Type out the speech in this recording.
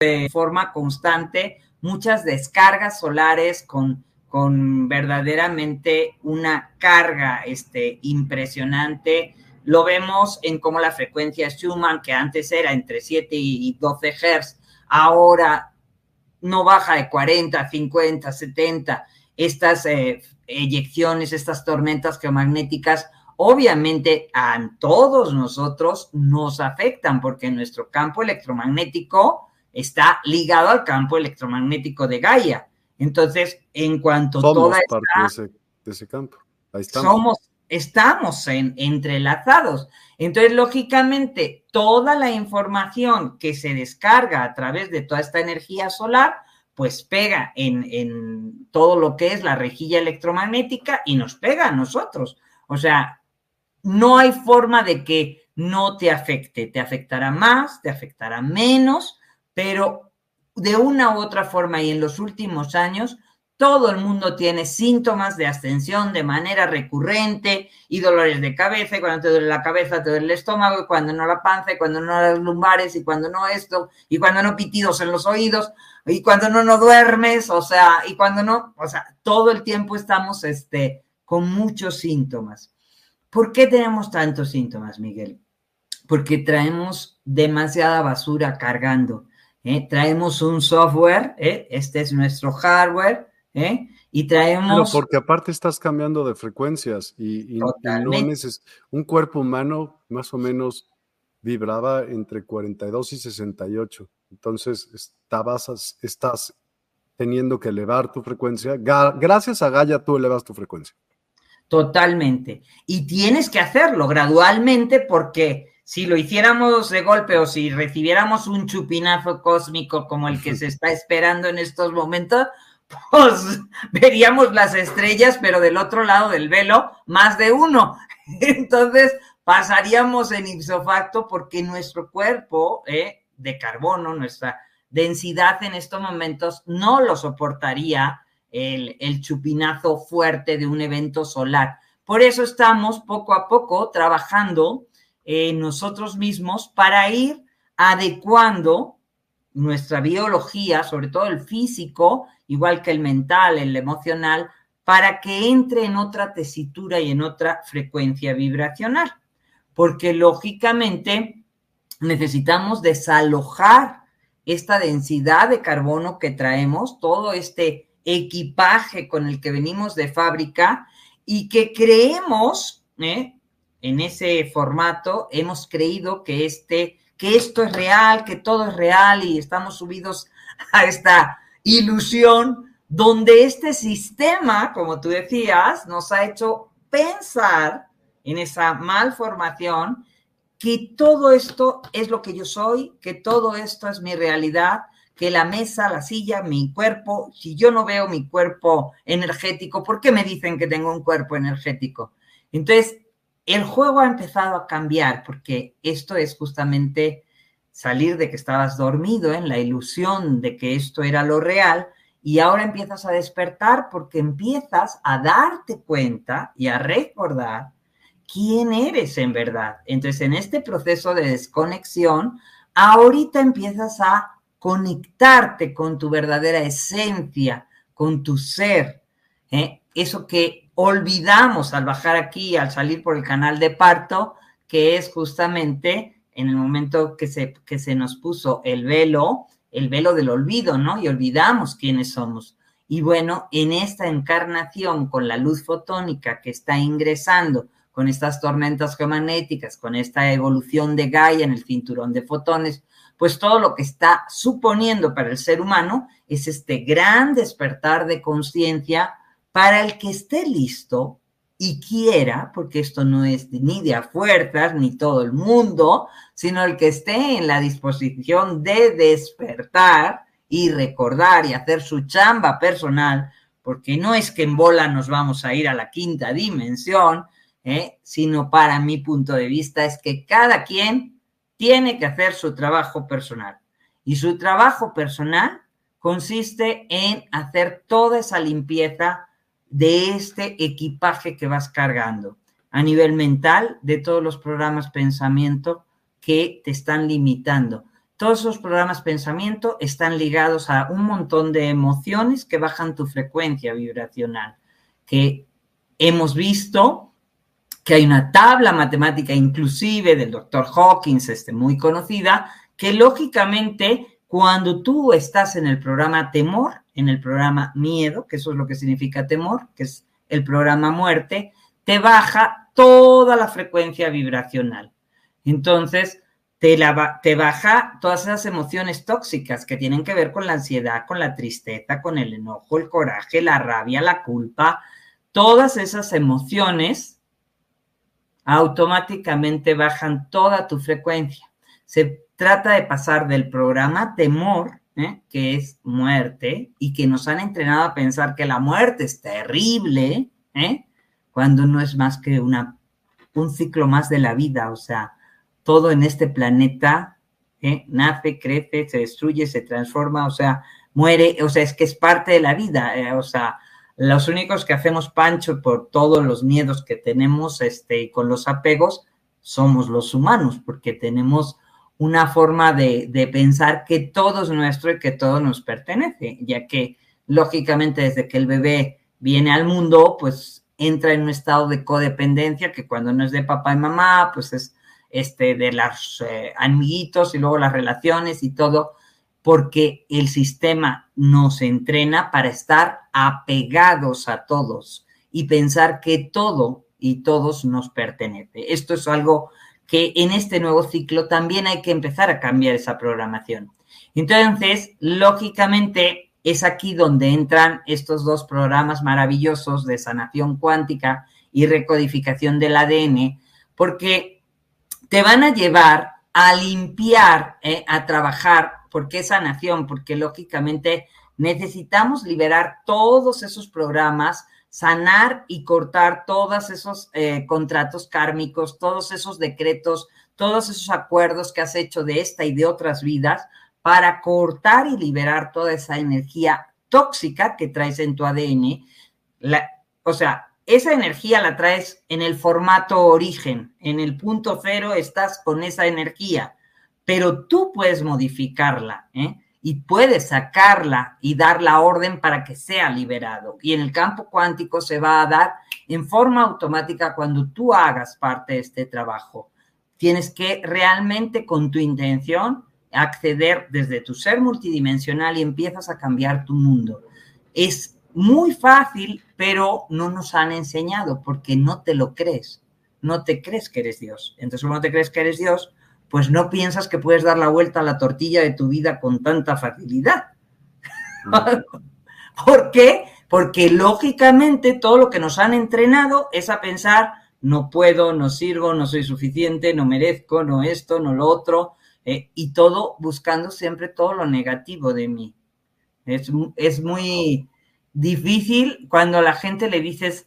de forma constante muchas descargas solares con, con verdaderamente una carga este, impresionante. Lo vemos en cómo la frecuencia Schumann, que antes era entre 7 y 12 Hz, ahora no baja de 40, 50, 70. Estas eh, eyecciones, estas tormentas geomagnéticas, obviamente a todos nosotros nos afectan porque nuestro campo electromagnético está ligado al campo electromagnético de Gaia. Entonces, en cuanto somos toda parte de, ese, campo, ahí estamos. Somos, estamos en, entrelazados. Entonces, lógicamente, toda la información que se descarga a través de toda esta energía solar, pues pega en, en todo lo que es la rejilla electromagnética y nos pega a nosotros. O sea, no hay forma de que no te afecte. Te afectará más, te afectará menos, pero de una u otra forma y en los últimos años, todo el mundo tiene síntomas de ascensión de manera recurrente y dolores de cabeza, y cuando te duele la cabeza, te duele el estómago, y cuando no la panza, y cuando no las lumbares, y cuando no esto, y cuando no pitidos en los oídos, y cuando no no duermes, o sea, y cuando no, o sea, todo el tiempo estamos este, con muchos síntomas. ¿Por qué tenemos tantos síntomas, Miguel? Porque traemos demasiada basura cargando ¿eh? traemos un software, ¿eh? este es nuestro hardware, ¿eh? y traemos... porque aparte estás cambiando de frecuencias y, un cuerpo humano más o menos vibraba entre 42 y 68. Entonces estabas, estás teniendo que elevar tu frecuencia. Gracias a Gaia tú elevas tu frecuencia. Totalmente. Y tienes que hacerlo gradualmente porque si lo hiciéramos de golpe o si recibiéramos un chupinazo cósmico como el que se está esperando en estos momentos, pues veríamos las estrellas, pero del otro lado del velo, más de uno. Entonces pasaríamos en ipso facto porque nuestro cuerpo eh, de carbono, nuestra densidad en estos momentos, no lo soportaría el, el chupinazo fuerte de un evento solar. Por eso estamos poco a poco trabajando nosotros mismos para ir adecuando nuestra biología, sobre todo el físico, igual que el mental, el emocional, para que entre en otra tesitura y en otra frecuencia vibracional. Porque lógicamente necesitamos desalojar esta densidad de carbono que traemos, todo este equipaje con el que venimos de fábrica y que creemos, ¿eh? En ese formato hemos creído que, este, que esto es real, que todo es real y estamos subidos a esta ilusión donde este sistema, como tú decías, nos ha hecho pensar en esa malformación que todo esto es lo que yo soy, que todo esto es mi realidad, que la mesa, la silla, mi cuerpo, si yo no veo mi cuerpo energético, ¿por qué me dicen que tengo un cuerpo energético? Entonces, el juego ha empezado a cambiar porque esto es justamente salir de que estabas dormido en la ilusión de que esto era lo real y ahora empiezas a despertar porque empiezas a darte cuenta y a recordar quién eres en verdad. Entonces, en este proceso de desconexión, ahorita empiezas a conectarte con tu verdadera esencia, con tu ser, ¿eh? eso que olvidamos al bajar aquí, al salir por el canal de parto, que es justamente en el momento que se, que se nos puso el velo, el velo del olvido, ¿no? Y olvidamos quiénes somos. Y bueno, en esta encarnación con la luz fotónica que está ingresando, con estas tormentas geomagnéticas, con esta evolución de Gaia en el cinturón de fotones, pues todo lo que está suponiendo para el ser humano es este gran despertar de conciencia para el que esté listo y quiera, porque esto no es ni de a fuerzas, ni todo el mundo, sino el que esté en la disposición de despertar y recordar y hacer su chamba personal, porque no es que en bola nos vamos a ir a la quinta dimensión, ¿eh? sino para mi punto de vista es que cada quien tiene que hacer su trabajo personal. Y su trabajo personal consiste en hacer toda esa limpieza de este equipaje que vas cargando a nivel mental de todos los programas pensamiento que te están limitando. todos esos programas pensamiento están ligados a un montón de emociones que bajan tu frecuencia vibracional, que hemos visto que hay una tabla matemática inclusive del doctor Hawkins, este, muy conocida, que lógicamente cuando tú estás en el programa temor, en el programa miedo, que eso es lo que significa temor, que es el programa muerte, te baja toda la frecuencia vibracional. Entonces, te, te baja todas esas emociones tóxicas que tienen que ver con la ansiedad, con la tristeza, con el enojo, el coraje, la rabia, la culpa, todas esas emociones automáticamente bajan toda tu frecuencia. Se trata de pasar del programa temor, ¿eh? que es muerte, y que nos han entrenado a pensar que la muerte es terrible, ¿eh? cuando no es más que una, un ciclo más de la vida, o sea, todo en este planeta ¿eh? nace, crece, se destruye, se transforma, o sea, muere, o sea, es que es parte de la vida, o sea, los únicos que hacemos pancho por todos los miedos que tenemos este, con los apegos somos los humanos, porque tenemos una forma de, de, pensar que todo es nuestro y que todo nos pertenece, ya que lógicamente desde que el bebé viene al mundo, pues entra en un estado de codependencia que cuando no es de papá y mamá, pues es este, de los eh, amiguitos y luego las relaciones y todo, porque el sistema nos entrena para estar apegados a todos y pensar que todo y todos nos pertenece. Esto es algo que en este nuevo ciclo también hay que empezar a cambiar esa programación. Entonces, lógicamente, es aquí donde entran estos dos programas maravillosos de sanación cuántica y recodificación del ADN, porque te van a llevar a limpiar, eh, a trabajar ¿Por qué sanación? Porque lógicamente necesitamos liberar todos esos programas, sanar y cortar todos esos eh, contratos kármicos, todos esos decretos, todos esos acuerdos que has hecho de esta y de otras vidas para cortar y liberar toda esa energía tóxica que traes en tu ADN. o sea, esa energía la traes en el formato origen, en el punto cero estás con esa energía pero tú puedes modificarla ¿eh? Y puedes sacarla y dar la orden para que sea liberado. Y en el campo cuántico se va a dar en forma automática cuando tú hagas parte de este trabajo. Tienes que realmente con tu intención acceder desde tu ser multidimensional y empiezas a cambiar tu mundo. Es muy fácil, pero no nos han enseñado porque no te lo crees. No te crees que eres Dios. Entonces, como no te crees que eres Dios, pues no piensas que puedes dar la vuelta a la tortilla de tu vida con tanta facilidad. ¿Por qué? Porque lógicamente todo lo que nos han entrenado es a pensar, no puedo, no sirvo, no soy suficiente, no merezco, no esto, no lo otro, eh, y todo buscando siempre todo lo negativo de mí. Es, es muy difícil cuando a la gente le dices,